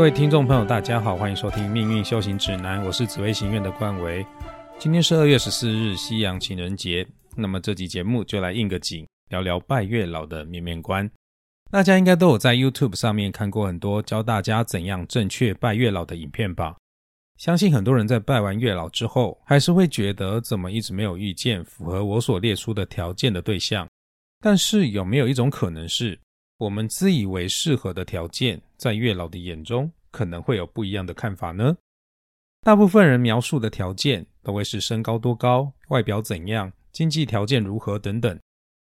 各位听众朋友，大家好，欢迎收听《命运修行指南》，我是紫薇行院的冠维。今天是二月十四日，西洋情人节。那么这集节目就来应个景，聊聊拜月老的面面观。大家应该都有在 YouTube 上面看过很多教大家怎样正确拜月老的影片吧？相信很多人在拜完月老之后，还是会觉得怎么一直没有遇见符合我所列出的条件的对象。但是有没有一种可能是？我们自以为适合的条件，在月老的眼中可能会有不一样的看法呢。大部分人描述的条件都会是身高多高、外表怎样、经济条件如何等等。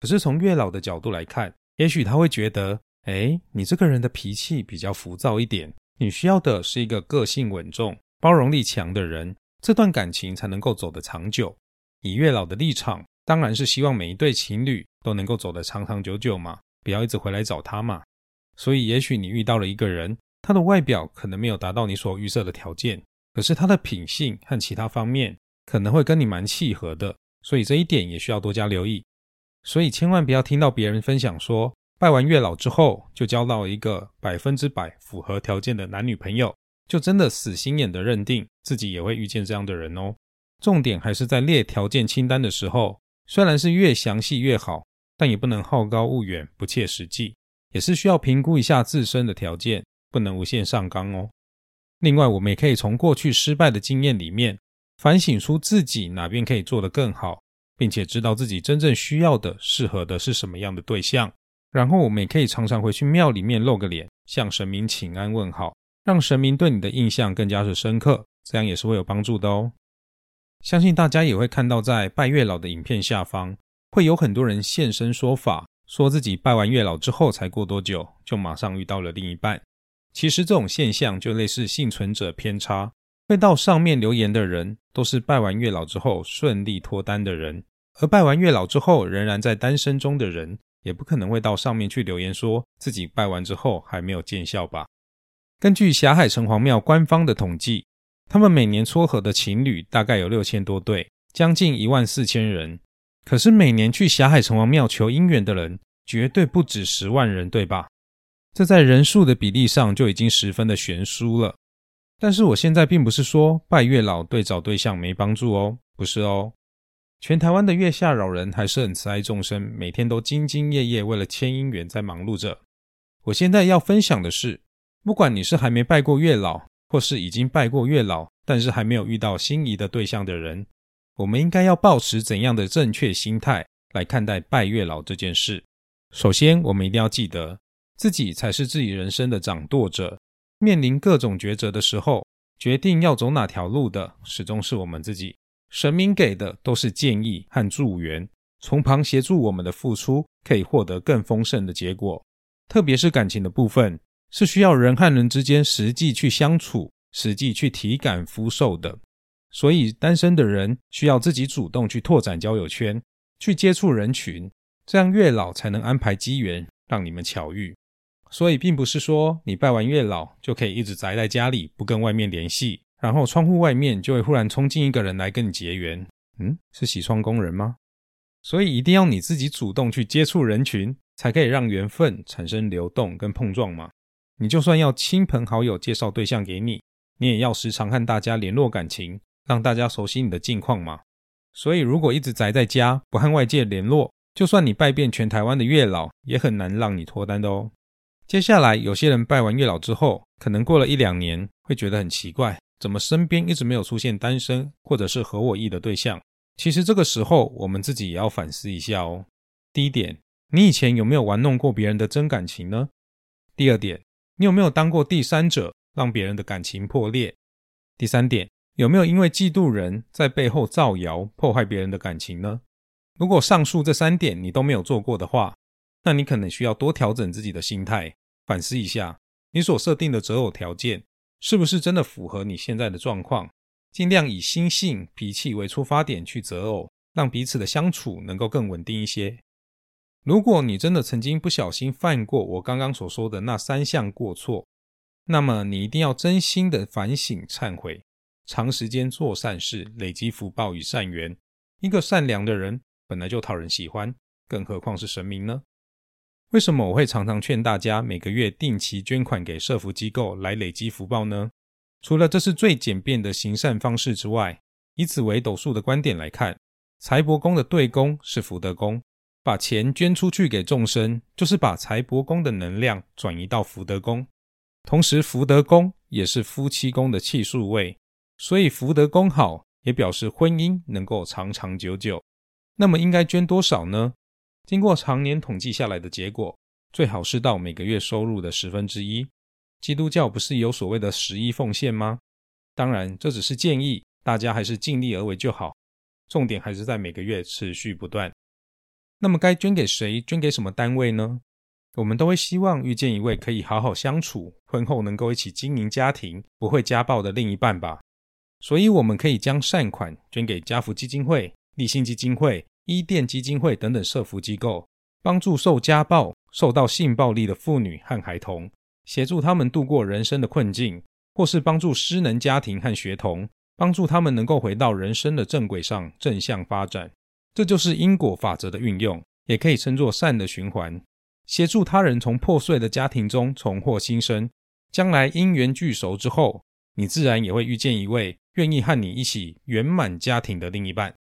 可是从月老的角度来看，也许他会觉得，哎，你这个人的脾气比较浮躁一点，你需要的是一个个性稳重、包容力强的人，这段感情才能够走得长久。以月老的立场，当然是希望每一对情侣都能够走得长长久久嘛。不要一直回来找他嘛。所以，也许你遇到了一个人，他的外表可能没有达到你所预设的条件，可是他的品性和其他方面可能会跟你蛮契合的。所以这一点也需要多加留意。所以千万不要听到别人分享说，拜完月老之后就交到一个百分之百符合条件的男女朋友，就真的死心眼的认定自己也会遇见这样的人哦。重点还是在列条件清单的时候，虽然是越详细越好。但也不能好高骛远、不切实际，也是需要评估一下自身的条件，不能无限上纲哦。另外，我们也可以从过去失败的经验里面反省出自己哪边可以做得更好，并且知道自己真正需要的、适合的是什么样的对象。然后，我们也可以常常回去庙里面露个脸，向神明请安问好，让神明对你的印象更加是深刻，这样也是会有帮助的哦。相信大家也会看到，在拜月老的影片下方。会有很多人现身说法，说自己拜完月老之后，才过多久就马上遇到了另一半。其实这种现象就类似幸存者偏差，会到上面留言的人都是拜完月老之后顺利脱单的人，而拜完月老之后仍然在单身中的人，也不可能会到上面去留言说自己拜完之后还没有见效吧？根据霞海城隍庙官方的统计，他们每年撮合的情侣大概有六千多对，将近一万四千人。可是每年去霞海城隍庙求姻缘的人绝对不止十万人，对吧？这在人数的比例上就已经十分的悬殊了。但是我现在并不是说拜月老对找对象没帮助哦，不是哦。全台湾的月下老人还是很慈爱众生，每天都兢兢业业为了牵姻缘在忙碌着。我现在要分享的是，不管你是还没拜过月老，或是已经拜过月老，但是还没有遇到心仪的对象的人。我们应该要保持怎样的正确心态来看待拜月老这件事？首先，我们一定要记得，自己才是自己人生的掌舵者。面临各种抉择的时候，决定要走哪条路的，始终是我们自己。神明给的都是建议和助缘，从旁协助我们的付出，可以获得更丰盛的结果。特别是感情的部分，是需要人和人之间实际去相处，实际去体感肤受的。所以，单身的人需要自己主动去拓展交友圈，去接触人群，这样月老才能安排机缘让你们巧遇。所以，并不是说你拜完月老就可以一直宅在家里不跟外面联系，然后窗户外面就会忽然冲进一个人来跟你结缘。嗯，是洗窗工人吗？所以，一定要你自己主动去接触人群，才可以让缘分产生流动跟碰撞嘛。你就算要亲朋好友介绍对象给你，你也要时常和大家联络感情。让大家熟悉你的近况嘛。所以，如果一直宅在家，不和外界联络，就算你拜遍全台湾的月老，也很难让你脱单的哦。接下来，有些人拜完月老之后，可能过了一两年，会觉得很奇怪，怎么身边一直没有出现单身或者是合我意的对象？其实这个时候，我们自己也要反思一下哦。第一点，你以前有没有玩弄过别人的真感情呢？第二点，你有没有当过第三者，让别人的感情破裂？第三点。有没有因为嫉妒人在背后造谣破坏别人的感情呢？如果上述这三点你都没有做过的话，那你可能需要多调整自己的心态，反思一下你所设定的择偶条件是不是真的符合你现在的状况，尽量以心性、脾气为出发点去择偶，让彼此的相处能够更稳定一些。如果你真的曾经不小心犯过我刚刚所说的那三项过错，那么你一定要真心的反省忏悔。长时间做善事，累积福报与善缘。一个善良的人本来就讨人喜欢，更何况是神明呢？为什么我会常常劝大家每个月定期捐款给社福机构来累积福报呢？除了这是最简便的行善方式之外，以此为斗数的观点来看，财帛宫的对宫是福德宫，把钱捐出去给众生，就是把财帛宫的能量转移到福德宫。同时，福德宫也是夫妻宫的气数位，所以福德宫好，也表示婚姻能够长长久久。那么，应该捐多少呢？经过常年统计下来的结果，最好是到每个月收入的十分之一。基督教不是有所谓的十一奉献吗？当然，这只是建议。大家还是尽力而为就好，重点还是在每个月持续不断。那么该捐给谁？捐给什么单位呢？我们都会希望遇见一位可以好好相处，婚后能够一起经营家庭，不会家暴的另一半吧。所以我们可以将善款捐给家福基金会、立信基金会、伊甸基金会等等社福机构，帮助受家暴、受到性暴力的妇女和孩童，协助他们度过人生的困境，或是帮助失能家庭和学童。帮助他们能够回到人生的正轨上，正向发展，这就是因果法则的运用，也可以称作善的循环。协助他人从破碎的家庭中重获新生，将来因缘聚熟之后，你自然也会遇见一位愿意和你一起圆满家庭的另一半。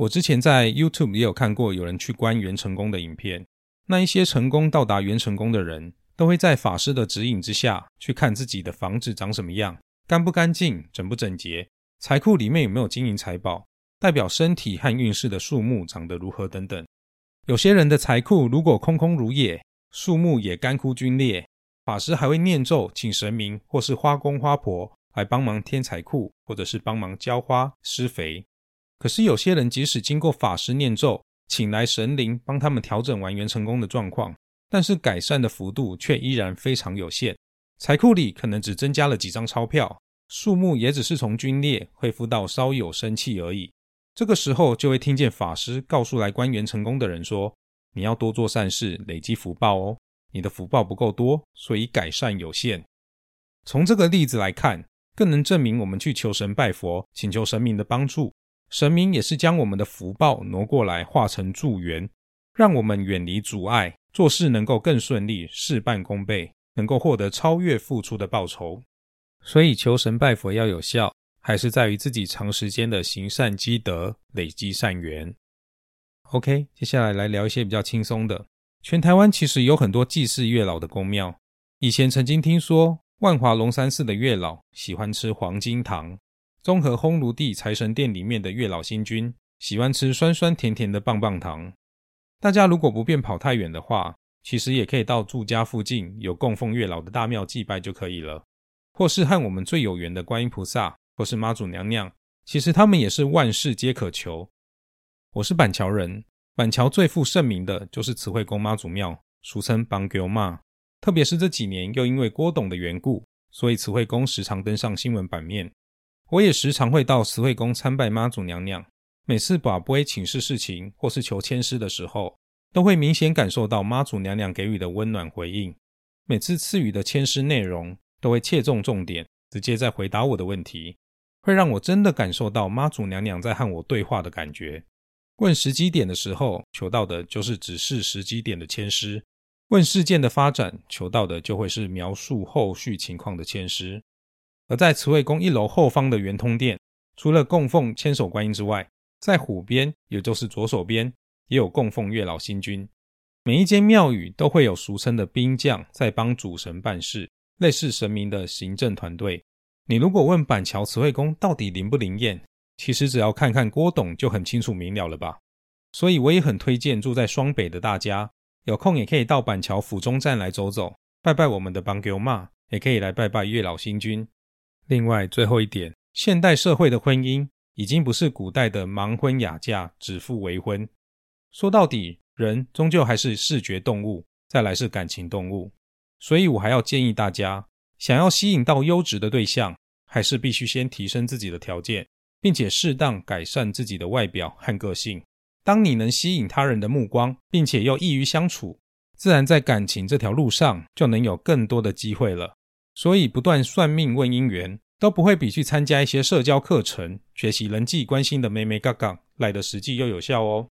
我之前在 YouTube 也有看过有人去观元成功的影片，那一些成功到达元成功的人，都会在法师的指引之下去看自己的房子长什么样。干不干净，整不整洁，财库里面有没有金银财宝，代表身体和运势的树木长得如何等等。有些人的财库如果空空如也，树木也干枯龟裂，法师还会念咒，请神明或是花公花婆来帮忙添财库，或者是帮忙浇花施肥。可是有些人即使经过法师念咒，请来神灵帮他们调整完元成功的状况，但是改善的幅度却依然非常有限。财库里可能只增加了几张钞票，树木也只是从龟裂恢复到稍有生气而已。这个时候就会听见法师告诉来官员成功的人说：“你要多做善事，累积福报哦。你的福报不够多，所以改善有限。”从这个例子来看，更能证明我们去求神拜佛，请求神明的帮助，神明也是将我们的福报挪过来，化成助缘，让我们远离阻碍，做事能够更顺利，事半功倍。能够获得超越付出的报酬，所以求神拜佛要有效，还是在于自己长时间的行善积德，累积善缘。OK，接下来来聊一些比较轻松的。全台湾其实有很多祭祀月老的宫庙，以前曾经听说万华龙山寺的月老喜欢吃黄金糖，综合烘炉地财神殿里面的月老星君喜欢吃酸酸甜甜的棒棒糖。大家如果不便跑太远的话，其实也可以到住家附近有供奉月老的大庙祭拜就可以了，或是和我们最有缘的观音菩萨，或是妈祖娘娘，其实他们也是万事皆可求。我是板桥人，板桥最负盛名的就是慈惠宫妈祖庙，俗称邦狗妈。特别是这几年又因为郭董的缘故，所以慈惠宫时常登上新闻版面。我也时常会到慈惠宫参拜妈祖娘娘，每次把杯请示事情或是求签师的时候。都会明显感受到妈祖娘娘给予的温暖回应。每次赐予的签诗内容都会切中重点，直接在回答我的问题，会让我真的感受到妈祖娘娘在和我对话的感觉。问时机点的时候，求到的就是指示时机点的签诗；问事件的发展，求到的就会是描述后续情况的签诗。而在慈惠宫一楼后方的圆通殿，除了供奉千手观音之外，在虎边，也就是左手边。也有供奉月老星君，每一间庙宇都会有俗称的兵将在帮主神办事，类似神明的行政团队。你如果问板桥慈惠宫到底灵不灵验，其实只要看看郭董就很清楚明了了吧。所以我也很推荐住在双北的大家，有空也可以到板桥府中站来走走，拜拜我们的邦狗妈，也可以来拜拜月老星君。另外最后一点，现代社会的婚姻已经不是古代的盲婚哑嫁、指腹为婚。说到底，人终究还是视觉动物，再来是感情动物，所以我还要建议大家，想要吸引到优质的对象，还是必须先提升自己的条件，并且适当改善自己的外表和个性。当你能吸引他人的目光，并且又易于相处，自然在感情这条路上就能有更多的机会了。所以，不断算命问姻缘，都不会比去参加一些社交课程、学习人际关系的妹妹嘎嘎来的实际又有效哦。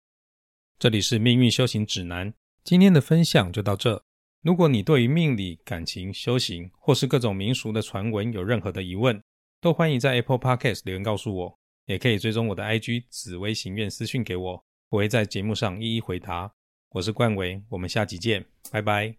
这里是命运修行指南，今天的分享就到这。如果你对于命理、感情、修行或是各种民俗的传闻有任何的疑问，都欢迎在 Apple Podcast 留言告诉我，也可以追踪我的 IG 紫微行愿私讯给我，我会在节目上一一回答。我是冠伟，我们下集见，拜拜。